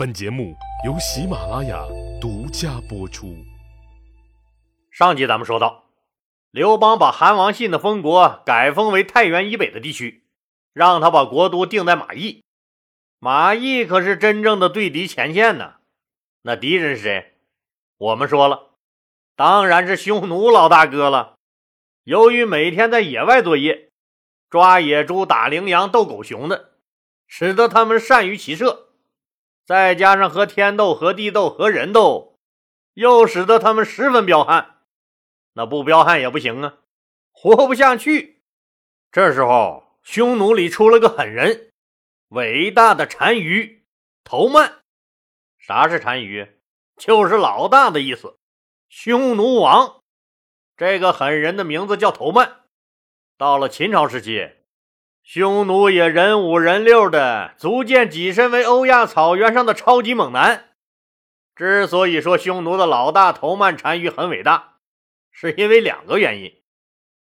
本节目由喜马拉雅独家播出。上集咱们说到，刘邦把韩王信的封国改封为太原以北的地区，让他把国都定在马邑。马邑可是真正的对敌前线呢。那敌人是谁？我们说了，当然是匈奴老大哥了。由于每天在野外作业，抓野猪、打羚羊、斗狗熊的，使得他们善于骑射。再加上和天斗、和地斗、和人斗，又使得他们十分彪悍。那不彪悍也不行啊，活不下去。这时候，匈奴里出了个狠人，伟大的单于头曼。啥是单于？就是老大的意思。匈奴王这个狠人的名字叫头曼。到了秦朝时期。匈奴也人五人六的，逐渐跻身为欧亚草原上的超级猛男。之所以说匈奴的老大头曼单于很伟大，是因为两个原因：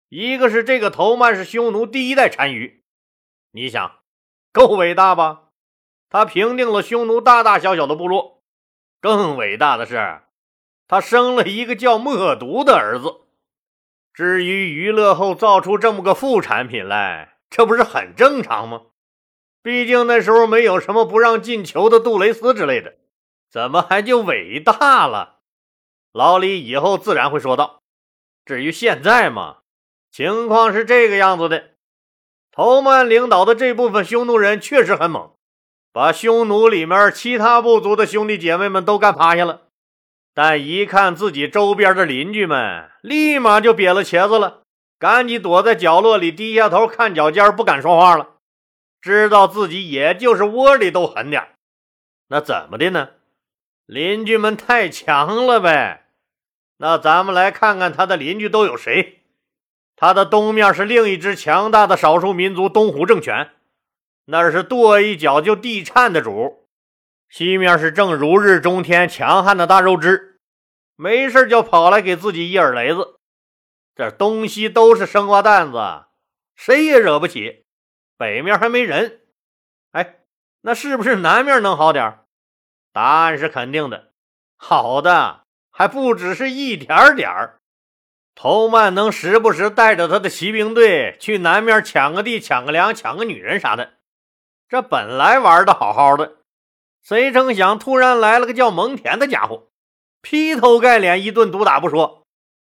一个是这个头曼是匈奴第一代单于，你想，够伟大吧？他平定了匈奴大大小小的部落。更伟大的是，他生了一个叫默毒的儿子。至于娱乐后造出这么个副产品来。这不是很正常吗？毕竟那时候没有什么不让进球的杜蕾斯之类的，怎么还就伟大了？老李以后自然会说到。至于现在嘛，情况是这个样子的：头曼领导的这部分匈奴人确实很猛，把匈奴里面其他部族的兄弟姐妹们都干趴下了。但一看自己周边的邻居们，立马就瘪了茄子了。赶紧躲在角落里，低下头看脚尖，不敢说话了。知道自己也就是窝里斗狠点那怎么的呢？邻居们太强了呗。那咱们来看看他的邻居都有谁。他的东面是另一支强大的少数民族东胡政权，那是跺一脚就地颤的主。西面是正如日中天、强悍的大肉汁，没事就跑来给自己一耳雷子。这东西都是生瓜蛋子，谁也惹不起。北面还没人，哎，那是不是南面能好点答案是肯定的，好的还不只是一点点儿。头曼能时不时带着他的骑兵队去南面抢个地、抢个粮、抢个女人啥的，这本来玩的好好的，谁成想突然来了个叫蒙恬的家伙，劈头盖脸一顿毒打不说。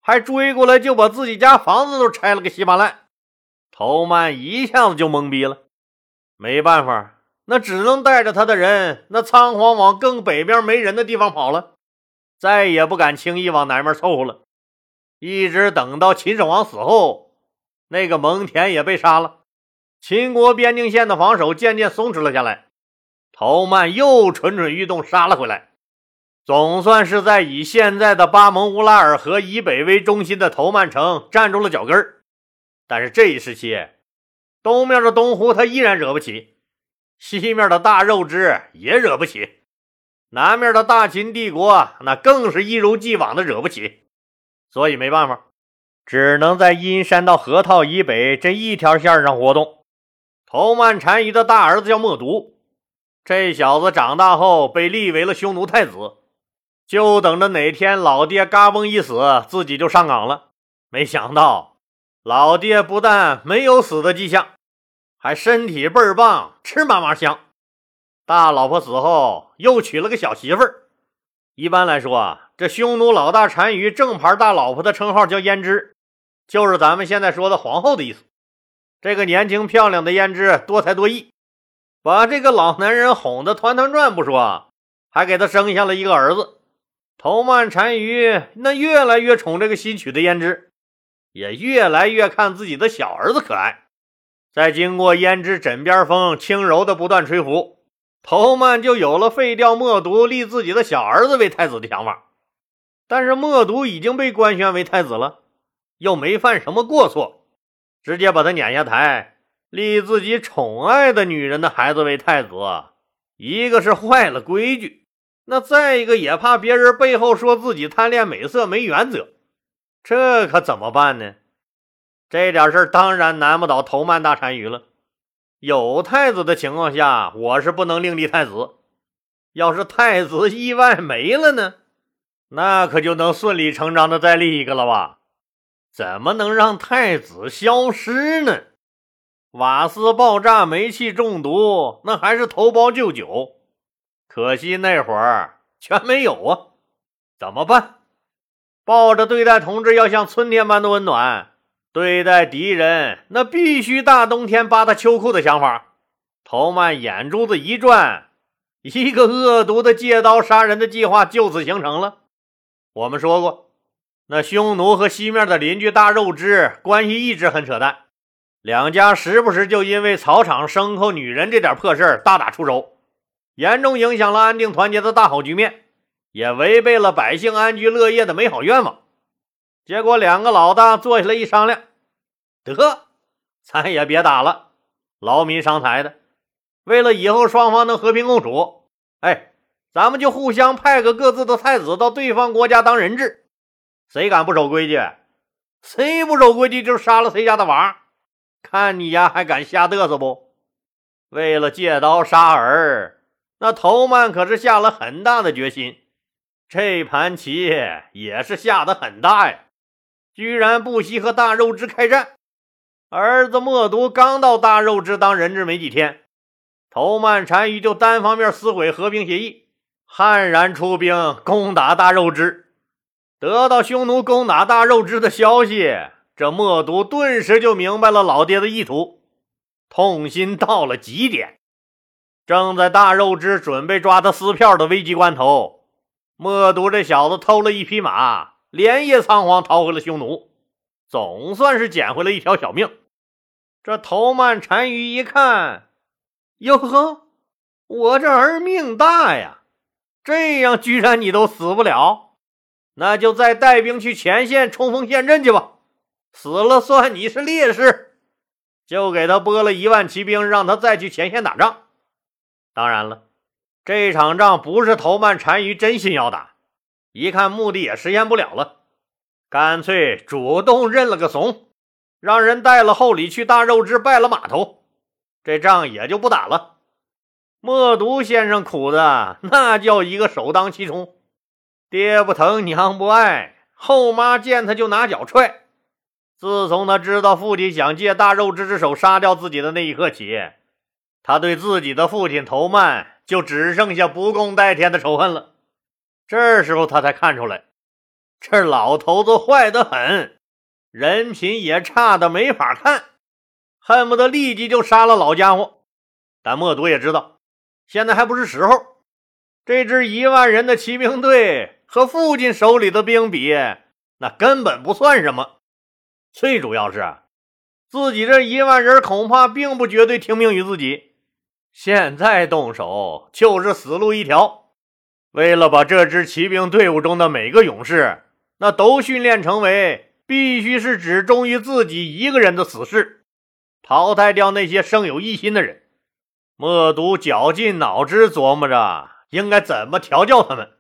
还追过来，就把自己家房子都拆了个稀巴烂。头曼一下子就懵逼了，没办法，那只能带着他的人，那仓皇往更北边没人的地方跑了，再也不敢轻易往南面凑合了。一直等到秦始皇死后，那个蒙恬也被杀了，秦国边境线的防守渐渐松弛了下来，头曼又蠢蠢欲动，杀了回来。总算是在以现在的巴蒙乌拉尔河以北为中心的头曼城站住了脚跟儿，但是这一时期，东面的东湖他依然惹不起，西面的大肉支也惹不起，南面的大秦帝国那更是一如既往的惹不起，所以没办法，只能在阴山到河套以北这一条线上活动。头曼单于的大儿子叫默毒，这小子长大后被立为了匈奴太子。就等着哪天老爹嘎嘣一死，自己就上岗了。没想到老爹不但没有死的迹象，还身体倍儿棒，吃嘛嘛香。大老婆死后又娶了个小媳妇儿。一般来说啊，这匈奴老大单于正牌大老婆的称号叫胭脂，就是咱们现在说的皇后的意思。这个年轻漂亮的胭脂多才多艺，把这个老男人哄得团团转不说，还给他生下了一个儿子。头曼单于那越来越宠这个新娶的胭脂，也越来越看自己的小儿子可爱。在经过胭脂枕边风轻柔的不断吹拂，头曼就有了废掉默毒、立自己的小儿子为太子的想法。但是默毒已经被官宣为太子了，又没犯什么过错，直接把他撵下台，立自己宠爱的女人的孩子为太子，一个是坏了规矩。那再一个也怕别人背后说自己贪恋美色没原则，这可怎么办呢？这点事儿当然难不倒头曼大单于了。有太子的情况下，我是不能另立太子。要是太子意外没了呢，那可就能顺理成章的再立一个了吧？怎么能让太子消失呢？瓦斯爆炸，煤气中毒，那还是投包就酒。可惜那会儿全没有啊，怎么办？抱着对待同志要像春天般的温暖，对待敌人那必须大冬天扒他秋裤的想法，头曼眼珠子一转，一个恶毒的借刀杀人的计划就此形成了。我们说过，那匈奴和西面的邻居大肉支关系一直很扯淡，两家时不时就因为草场牲口、女人这点破事大打出手，严重影响了安定团结的大好局面。也违背了百姓安居乐业的美好愿望。结果两个老大坐下来一商量，得，咱也别打了，劳民伤财的。为了以后双方能和平共处，哎，咱们就互相派个各自的太子到对方国家当人质。谁敢不守规矩，谁不守规矩就杀了谁家的娃。看你丫还敢瞎嘚瑟不？为了借刀杀儿，那头曼可是下了很大的决心。这盘棋也是下得很大呀，居然不惜和大肉之开战。儿子默毒刚到大肉之当人质没几天，头曼单于就单方面撕毁和平协议，悍然出兵攻打大肉之。得到匈奴攻打大肉之的消息，这默毒顿时就明白了老爹的意图，痛心到了极点。正在大肉之准备抓他撕票的危急关头。默毒这小子偷了一匹马，连夜仓皇逃回了匈奴，总算是捡回了一条小命。这头曼单于一看，哟呵，我这儿命大呀！这样居然你都死不了，那就再带兵去前线冲锋陷阵去吧，死了算你是烈士。就给他拨了一万骑兵，让他再去前线打仗。当然了。这场仗不是头曼单于真心要打，一看目的也实现不了了，干脆主动认了个怂，让人带了厚礼去大肉之拜了码头，这仗也就不打了。默毒先生苦的那叫一个首当其冲，爹不疼娘不爱，后妈见他就拿脚踹。自从他知道父亲想借大肉之之手杀掉自己的那一刻起，他对自己的父亲头曼。就只剩下不共戴天的仇恨了。这时候他才看出来，这老头子坏得很，人品也差的没法看，恨不得立即就杀了老家伙。但默读也知道，现在还不是时候。这支一万人的骑兵队和父亲手里的兵比，那根本不算什么。最主要是，自己这一万人恐怕并不绝对听命于自己。现在动手就是死路一条。为了把这支骑兵队伍中的每个勇士，那都训练成为必须是只忠于自己一个人的死士，淘汰掉那些生有异心的人。默毒绞尽脑汁琢磨着应该怎么调教他们。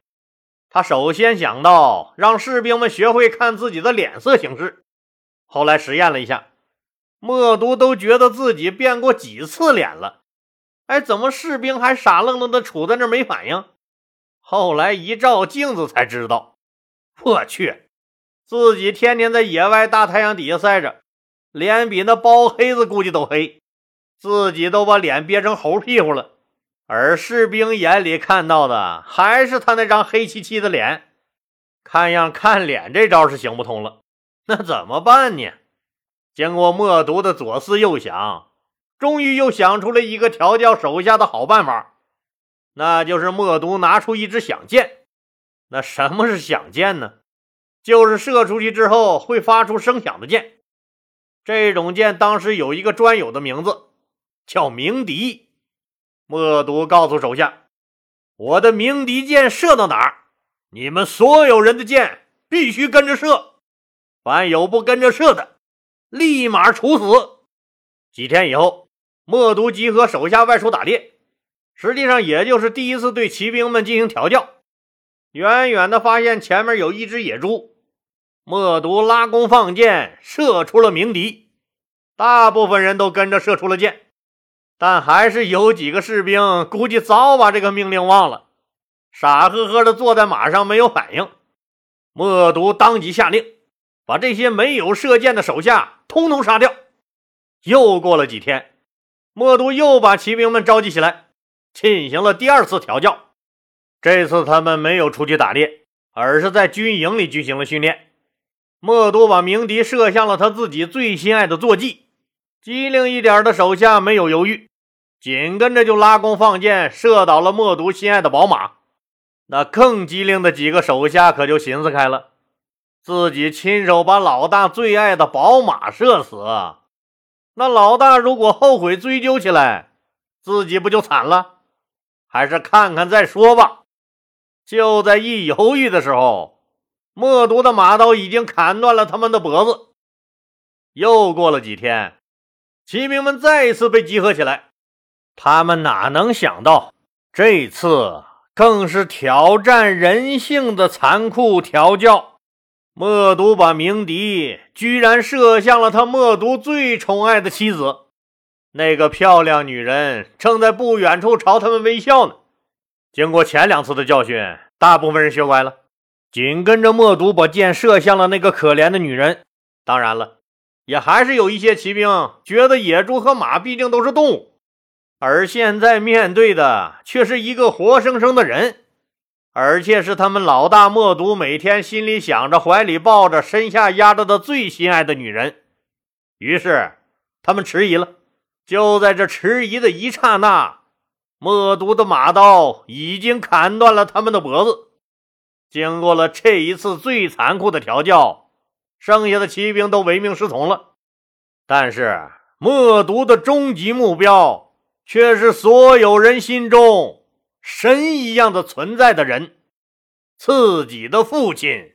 他首先想到让士兵们学会看自己的脸色行事。后来实验了一下，默毒都觉得自己变过几次脸了。哎，怎么士兵还傻愣愣的杵在那没反应？后来一照镜子才知道，我去，自己天天在野外大太阳底下晒着，脸比那包黑子估计都黑，自己都把脸憋成猴屁股了，而士兵眼里看到的还是他那张黑漆漆的脸。看样看脸这招是行不通了，那怎么办呢？经过默读的左思右想。终于又想出了一个调教手下的好办法，那就是默毒拿出一支响箭。那什么是响箭呢？就是射出去之后会发出声响的箭。这种箭当时有一个专有的名字，叫鸣笛。默毒告诉手下：“我的鸣笛箭射到哪儿，你们所有人的箭必须跟着射，凡有不跟着射的，立马处死。”几天以后。默读集合手下外出打猎，实际上也就是第一次对骑兵们进行调教。远远的发现前面有一只野猪，默读拉弓放箭，射出了鸣笛。大部分人都跟着射出了箭，但还是有几个士兵估计早把这个命令忘了，傻呵呵的坐在马上没有反应。默毒当即下令，把这些没有射箭的手下通通杀掉。又过了几天，默毒又把骑兵们召集起来，进行了第二次调教。这次他们没有出去打猎，而是在军营里进行了训练。默毒把鸣笛射向了他自己最心爱的坐骑，机灵一点的手下没有犹豫，紧跟着就拉弓放箭，射倒了默毒心爱的宝马。那更机灵的几个手下可就寻思开了，自己亲手把老大最爱的宝马射死，那老大如果后悔追究起来，自己不就惨了？还是看看再说吧。就在一犹豫的时候，默毒的马刀已经砍断了他们的脖子。又过了几天，骑兵们再一次被集合起来。他们哪能想到，这次更是挑战人性的残酷调教。默毒把鸣笛居然射向了他默毒最宠爱的妻子，那个漂亮女人正在不远处朝他们微笑呢。经过前两次的教训，大部分人学乖了，紧跟着默毒把箭射向了那个可怜的女人。当然了，也还是有一些骑兵觉得野猪和马毕竟都是动物，而现在面对的却是一个活生生的人，而且是他们老大默毒每天心里想着、怀里抱着、身下压着的最心爱的女人。于是他们迟疑了。就在这迟疑的一刹那。默毒的马刀已经砍断了他们的脖子。经过了这一次最残酷的调教，剩下的骑兵都唯命是从了。但是默毒的终极目标却是所有人心中神一样的存在的人——自己的父亲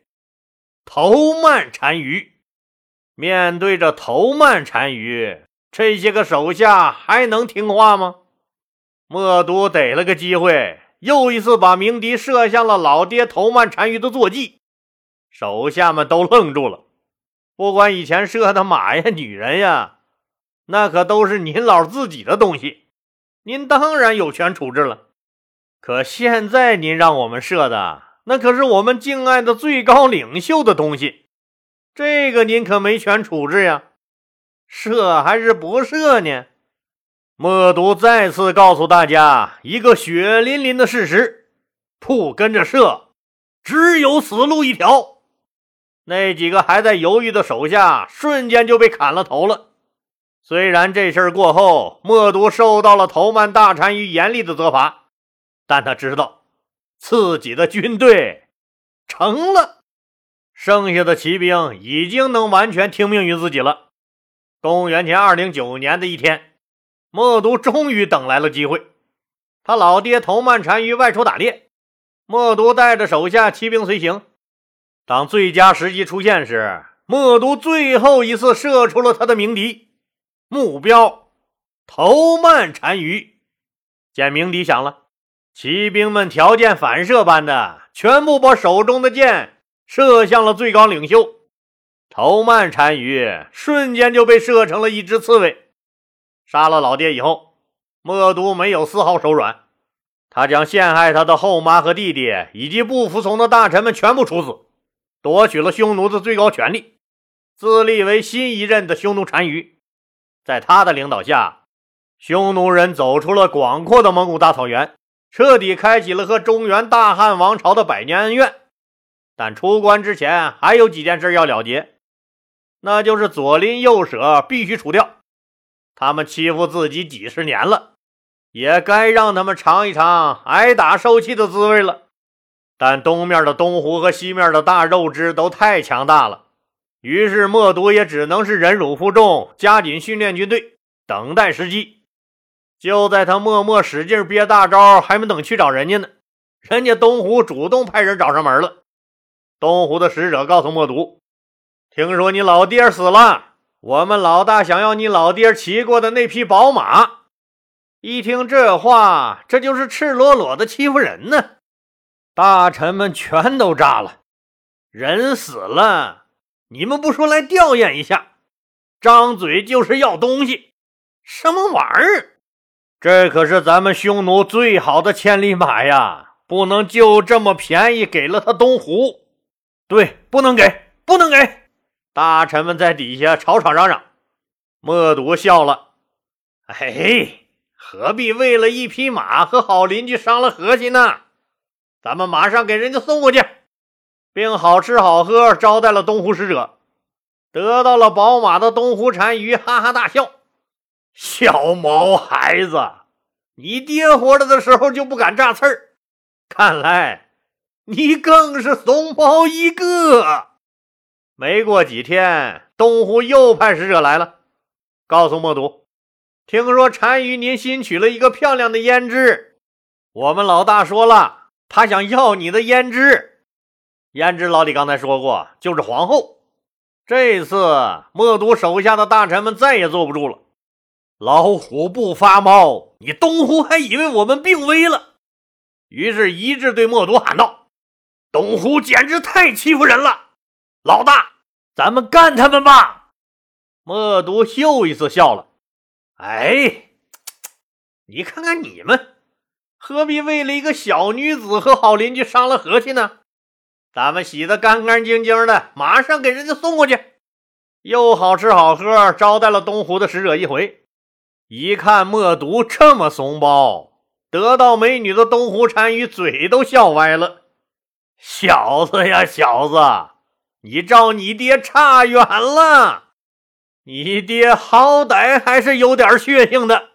头曼单于。面对着头曼单于，这些个手下还能听话吗？默都逮了个机会，又一次把鸣笛射向了老爹头曼单于的坐骑，手下们都愣住了。不管以前射的马呀、女人呀，那可都是您老自己的东西，您当然有权处置了。可现在您让我们射的，那可是我们敬爱的最高领袖的东西，这个您可没权处置呀。射还是不射呢？默读再次告诉大家一个血淋淋的事实：不跟着射，只有死路一条。那几个还在犹豫的手下瞬间就被砍了头了。虽然这事儿过后，默读受到了头曼大单于严厉的责罚，但他知道自己的军队成了，剩下的骑兵已经能完全听命于自己了。公元前二零九年的一天。默毒终于等来了机会，他老爹头曼单于外出打猎，默毒带着手下骑兵随行。当最佳时机出现时，默毒最后一次射出了他的鸣笛，目标头曼单于。见鸣笛响了，骑兵们条件反射般的全部把手中的箭射向了最高领袖头曼单于，瞬间就被射成了一只刺猬。杀了老爹以后，默毒没有丝毫手软，他将陷害他的后妈和弟弟以及不服从的大臣们全部处死，夺取了匈奴的最高权力，自立为新一任的匈奴单于。在他的领导下，匈奴人走出了广阔的蒙古大草原，彻底开启了和中原大汉王朝的百年恩怨。但出关之前，还有几件事要了结，那就是左邻右舍必须除掉。他们欺负自己几十年了，也该让他们尝一尝挨打受气的滋味了。但东面的东湖和西面的大肉汁都太强大了，于是默毒也只能是忍辱负重，加紧训练军队，等待时机。就在他默默使劲憋大招，还没等去找人家呢，人家东湖主动派人找上门了。东湖的使者告诉默毒：“听说你老爹死了。”我们老大想要你老爹骑过的那匹宝马。一听这话，这就是赤裸裸的欺负人呢！大臣们全都炸了。人死了，你们不说来吊唁一下，张嘴就是要东西，什么玩意儿？这可是咱们匈奴最好的千里马呀！不能就这么便宜给了他东湖。对，不能给，不能给！大臣们在底下吵吵嚷嚷。默读笑了，哎，何必为了一匹马和好邻居伤了和气呢？咱们马上给人家送过去，并好吃好喝招待了东湖使者。得到了宝马的东湖单于哈哈大笑：“小毛孩子，你爹活着的时候就不敢炸刺儿，看来你更是怂包一个。”没过几天，东湖又派使者来了，告诉默读：“听说单于您新娶了一个漂亮的胭脂，我们老大说了，他想要你的胭脂。胭脂老李刚才说过，就是皇后。”这次默读手下的大臣们再也坐不住了。老虎不发猫，你东湖还以为我们病危了？于是，一致对默读喊道：“东湖简直太欺负人了！老大，咱们干他们吧！”默读又一次笑了：“哎，你看看你们，何必为了一个小女子和好邻居伤了和气呢？”咱们洗得干干净净的，马上给人家送过去，又好吃好喝，招待了东湖的使者一回。一看默读这么怂包，得到美女的东湖单于嘴都笑歪了。小子呀，小子，你照你爹差远了。你爹好歹还是有点血性的，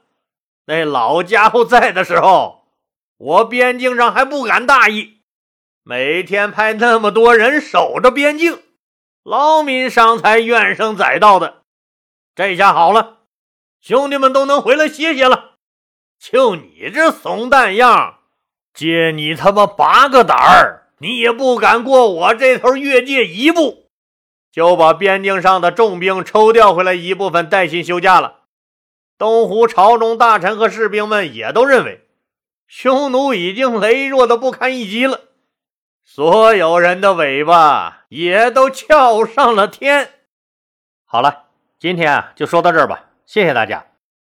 那老家伙在的时候，我边境上还不敢大意。每天派那么多人守着边境，劳民伤财、怨声载道的。这下好了，兄弟们都能回来歇歇了。就你这怂蛋样，借你他妈八个胆儿，你也不敢过我这头越界一步。就把边境上的重兵抽调回来一部分，带薪休假了。东湖朝中大臣和士兵们也都认为，匈奴已经羸弱的不堪一击了。所有人的尾巴也都翘上了天。好了，今天啊就说到这儿吧，谢谢大家。